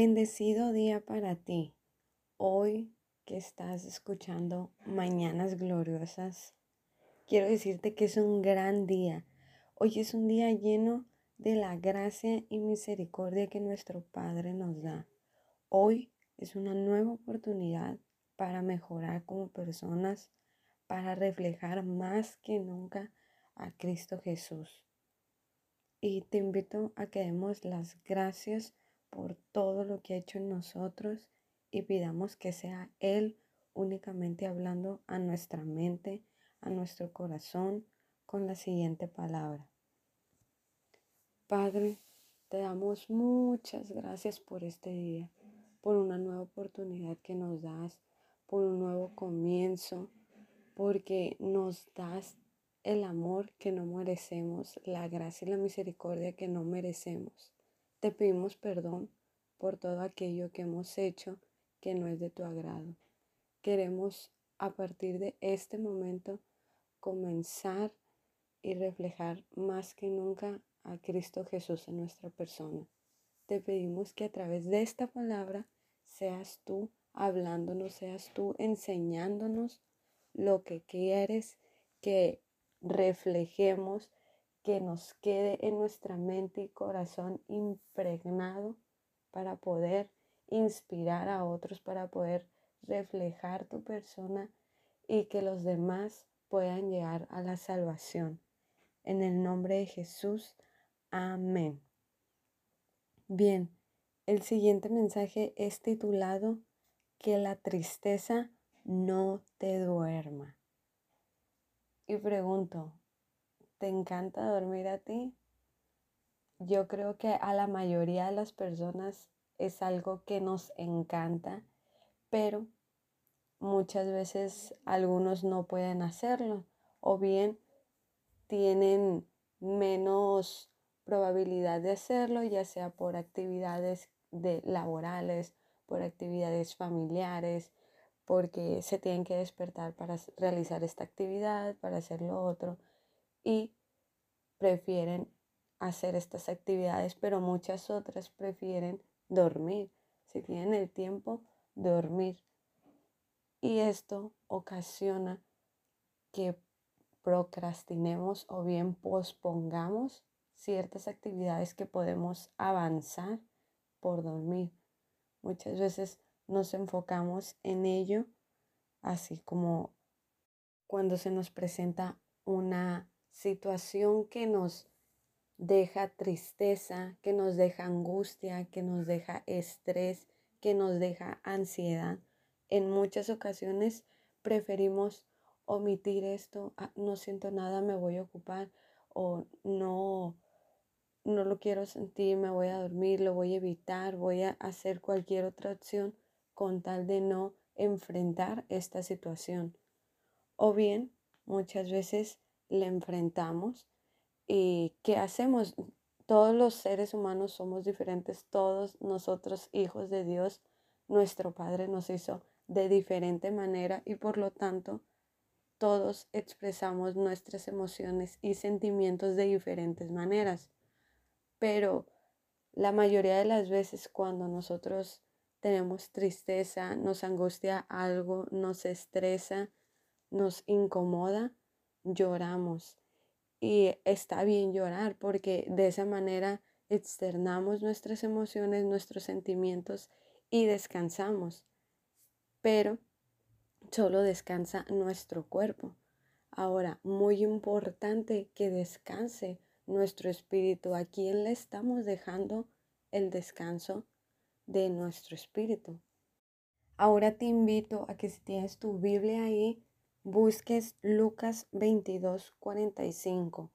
Bendecido día para ti. Hoy que estás escuchando Mañanas Gloriosas, quiero decirte que es un gran día. Hoy es un día lleno de la gracia y misericordia que nuestro Padre nos da. Hoy es una nueva oportunidad para mejorar como personas, para reflejar más que nunca a Cristo Jesús. Y te invito a que demos las gracias por todo lo que ha hecho en nosotros y pidamos que sea Él únicamente hablando a nuestra mente, a nuestro corazón, con la siguiente palabra. Padre, te damos muchas gracias por este día, por una nueva oportunidad que nos das, por un nuevo comienzo, porque nos das el amor que no merecemos, la gracia y la misericordia que no merecemos. Te pedimos perdón por todo aquello que hemos hecho que no es de tu agrado. Queremos a partir de este momento comenzar y reflejar más que nunca a Cristo Jesús en nuestra persona. Te pedimos que a través de esta palabra seas tú hablándonos, seas tú enseñándonos lo que quieres que reflejemos que nos quede en nuestra mente y corazón impregnado para poder inspirar a otros, para poder reflejar tu persona y que los demás puedan llegar a la salvación. En el nombre de Jesús, amén. Bien, el siguiente mensaje es titulado Que la tristeza no te duerma. Y pregunto, ¿Te encanta dormir a ti? Yo creo que a la mayoría de las personas es algo que nos encanta, pero muchas veces algunos no pueden hacerlo o bien tienen menos probabilidad de hacerlo, ya sea por actividades de laborales, por actividades familiares, porque se tienen que despertar para realizar esta actividad, para hacer lo otro y prefieren hacer estas actividades, pero muchas otras prefieren dormir. Si tienen el tiempo, dormir. Y esto ocasiona que procrastinemos o bien pospongamos ciertas actividades que podemos avanzar por dormir. Muchas veces nos enfocamos en ello, así como cuando se nos presenta una situación que nos deja tristeza, que nos deja angustia, que nos deja estrés, que nos deja ansiedad. En muchas ocasiones preferimos omitir esto, ah, no siento nada, me voy a ocupar o no no lo quiero sentir, me voy a dormir, lo voy a evitar, voy a hacer cualquier otra opción con tal de no enfrentar esta situación. O bien, muchas veces le enfrentamos y qué hacemos. Todos los seres humanos somos diferentes, todos nosotros hijos de Dios, nuestro Padre nos hizo de diferente manera y por lo tanto todos expresamos nuestras emociones y sentimientos de diferentes maneras. Pero la mayoría de las veces cuando nosotros tenemos tristeza, nos angustia algo, nos estresa, nos incomoda, lloramos. Y está bien llorar porque de esa manera externamos nuestras emociones, nuestros sentimientos y descansamos. Pero solo descansa nuestro cuerpo. Ahora, muy importante que descanse nuestro espíritu. ¿A quién le estamos dejando el descanso de nuestro espíritu? Ahora te invito a que si tienes tu Biblia ahí, busques Lucas 22, 45.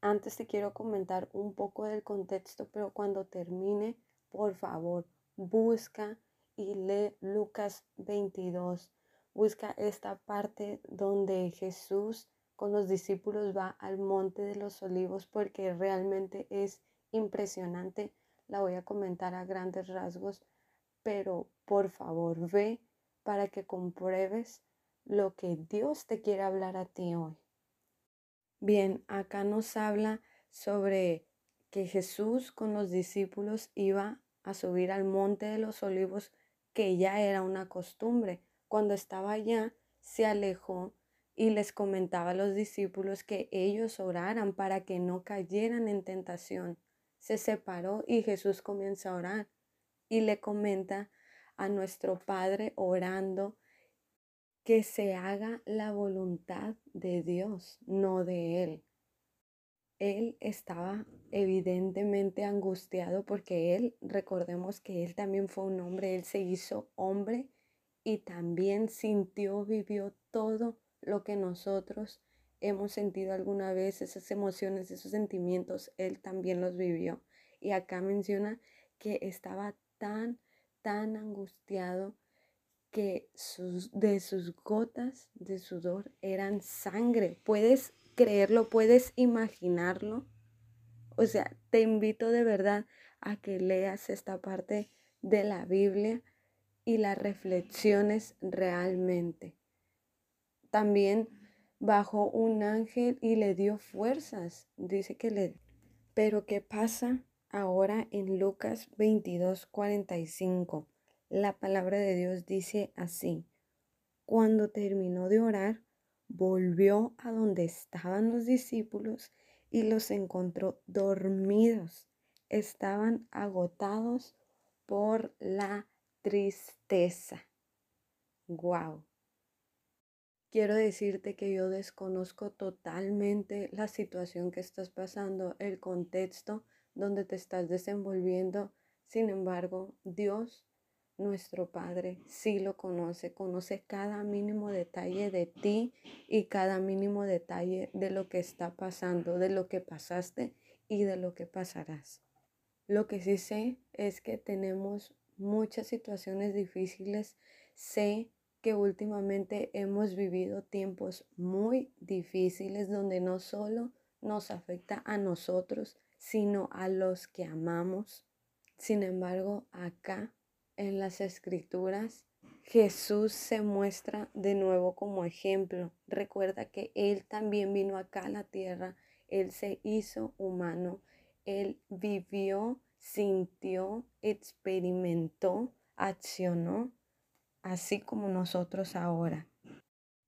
Antes te quiero comentar un poco del contexto, pero cuando termine, por favor, busca y lee Lucas 22. Busca esta parte donde Jesús con los discípulos va al monte de los olivos porque realmente es impresionante. La voy a comentar a grandes rasgos, pero por favor ve para que compruebes lo que Dios te quiere hablar a ti hoy. Bien, acá nos habla sobre que Jesús con los discípulos iba a subir al monte de los olivos, que ya era una costumbre. Cuando estaba allá, se alejó y les comentaba a los discípulos que ellos oraran para que no cayeran en tentación. Se separó y Jesús comienza a orar y le comenta a nuestro Padre orando que se haga la voluntad de Dios, no de Él. Él estaba evidentemente angustiado porque Él, recordemos que Él también fue un hombre, Él se hizo hombre y también sintió, vivió todo lo que nosotros hemos sentido alguna vez, esas emociones, esos sentimientos, Él también los vivió. Y acá menciona que estaba tan, tan angustiado que sus, de sus gotas de sudor eran sangre. ¿Puedes creerlo? ¿Puedes imaginarlo? O sea, te invito de verdad a que leas esta parte de la Biblia y la reflexiones realmente. También bajó un ángel y le dio fuerzas. Dice que le... Pero ¿qué pasa ahora en Lucas 22, 45? La palabra de Dios dice así, cuando terminó de orar, volvió a donde estaban los discípulos y los encontró dormidos. Estaban agotados por la tristeza. Wow. Quiero decirte que yo desconozco totalmente la situación que estás pasando, el contexto donde te estás desenvolviendo. Sin embargo, Dios nuestro Padre sí lo conoce, conoce cada mínimo detalle de ti y cada mínimo detalle de lo que está pasando, de lo que pasaste y de lo que pasarás. Lo que sí sé es que tenemos muchas situaciones difíciles. Sé que últimamente hemos vivido tiempos muy difíciles donde no solo nos afecta a nosotros, sino a los que amamos. Sin embargo, acá en las escrituras, Jesús se muestra de nuevo como ejemplo. Recuerda que Él también vino acá a la tierra, Él se hizo humano, Él vivió, sintió, experimentó, accionó, así como nosotros ahora.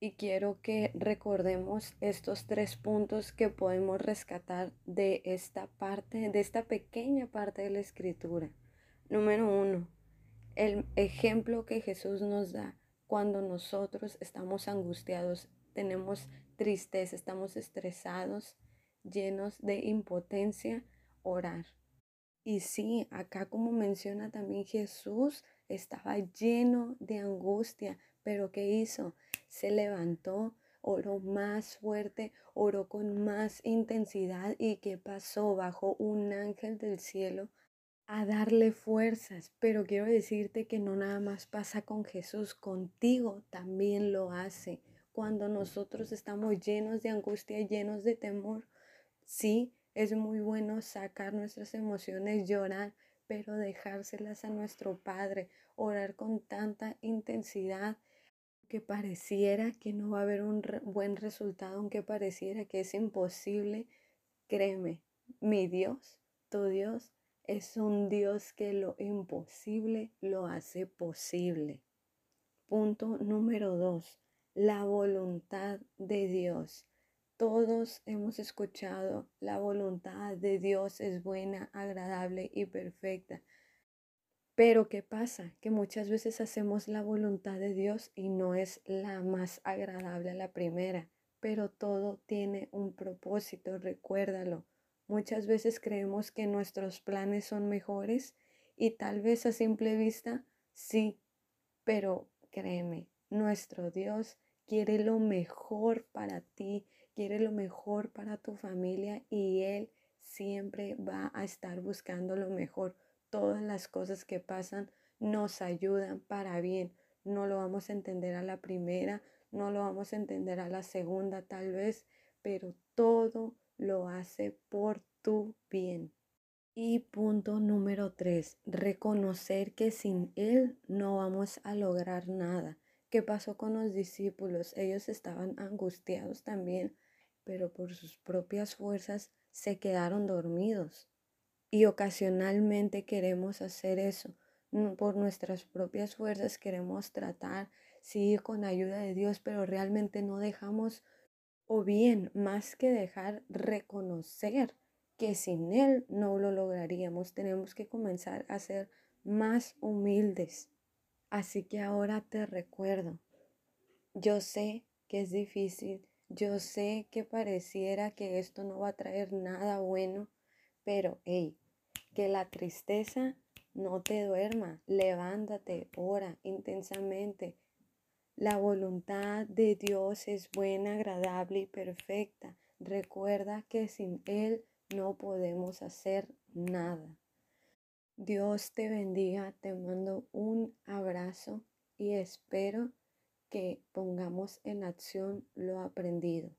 Y quiero que recordemos estos tres puntos que podemos rescatar de esta parte, de esta pequeña parte de la escritura. Número uno, el ejemplo que Jesús nos da cuando nosotros estamos angustiados, tenemos tristeza, estamos estresados, llenos de impotencia, orar. Y sí, acá como menciona también Jesús, estaba lleno de angustia, pero ¿qué hizo? Se levantó, oró más fuerte, oró con más intensidad y ¿qué pasó? Bajó un ángel del cielo a darle fuerzas, pero quiero decirte que no nada más pasa con Jesús, contigo también lo hace. Cuando nosotros estamos llenos de angustia, llenos de temor, sí, es muy bueno sacar nuestras emociones, llorar, pero dejárselas a nuestro Padre, orar con tanta intensidad que pareciera que no va a haber un buen resultado, aunque pareciera que es imposible, créeme, mi Dios, tu Dios, es un Dios que lo imposible lo hace posible. Punto número dos, la voluntad de Dios. Todos hemos escuchado, la voluntad de Dios es buena, agradable y perfecta. Pero ¿qué pasa? Que muchas veces hacemos la voluntad de Dios y no es la más agradable la primera, pero todo tiene un propósito, recuérdalo. Muchas veces creemos que nuestros planes son mejores y tal vez a simple vista sí, pero créeme, nuestro Dios quiere lo mejor para ti, quiere lo mejor para tu familia y Él siempre va a estar buscando lo mejor. Todas las cosas que pasan nos ayudan para bien. No lo vamos a entender a la primera, no lo vamos a entender a la segunda tal vez, pero todo lo hace por tu bien. Y punto número tres, reconocer que sin Él no vamos a lograr nada. ¿Qué pasó con los discípulos? Ellos estaban angustiados también, pero por sus propias fuerzas se quedaron dormidos. Y ocasionalmente queremos hacer eso. Por nuestras propias fuerzas queremos tratar, sí, con ayuda de Dios, pero realmente no dejamos, o bien, más que dejar, reconocer que sin Él no lo lograríamos. Tenemos que comenzar a ser más humildes. Así que ahora te recuerdo, yo sé que es difícil, yo sé que pareciera que esto no va a traer nada bueno, pero hey, que la tristeza no te duerma, levántate, ora intensamente. La voluntad de Dios es buena, agradable y perfecta. Recuerda que sin Él no podemos hacer nada. Dios te bendiga, te mando un abrazo y espero que pongamos en acción lo aprendido.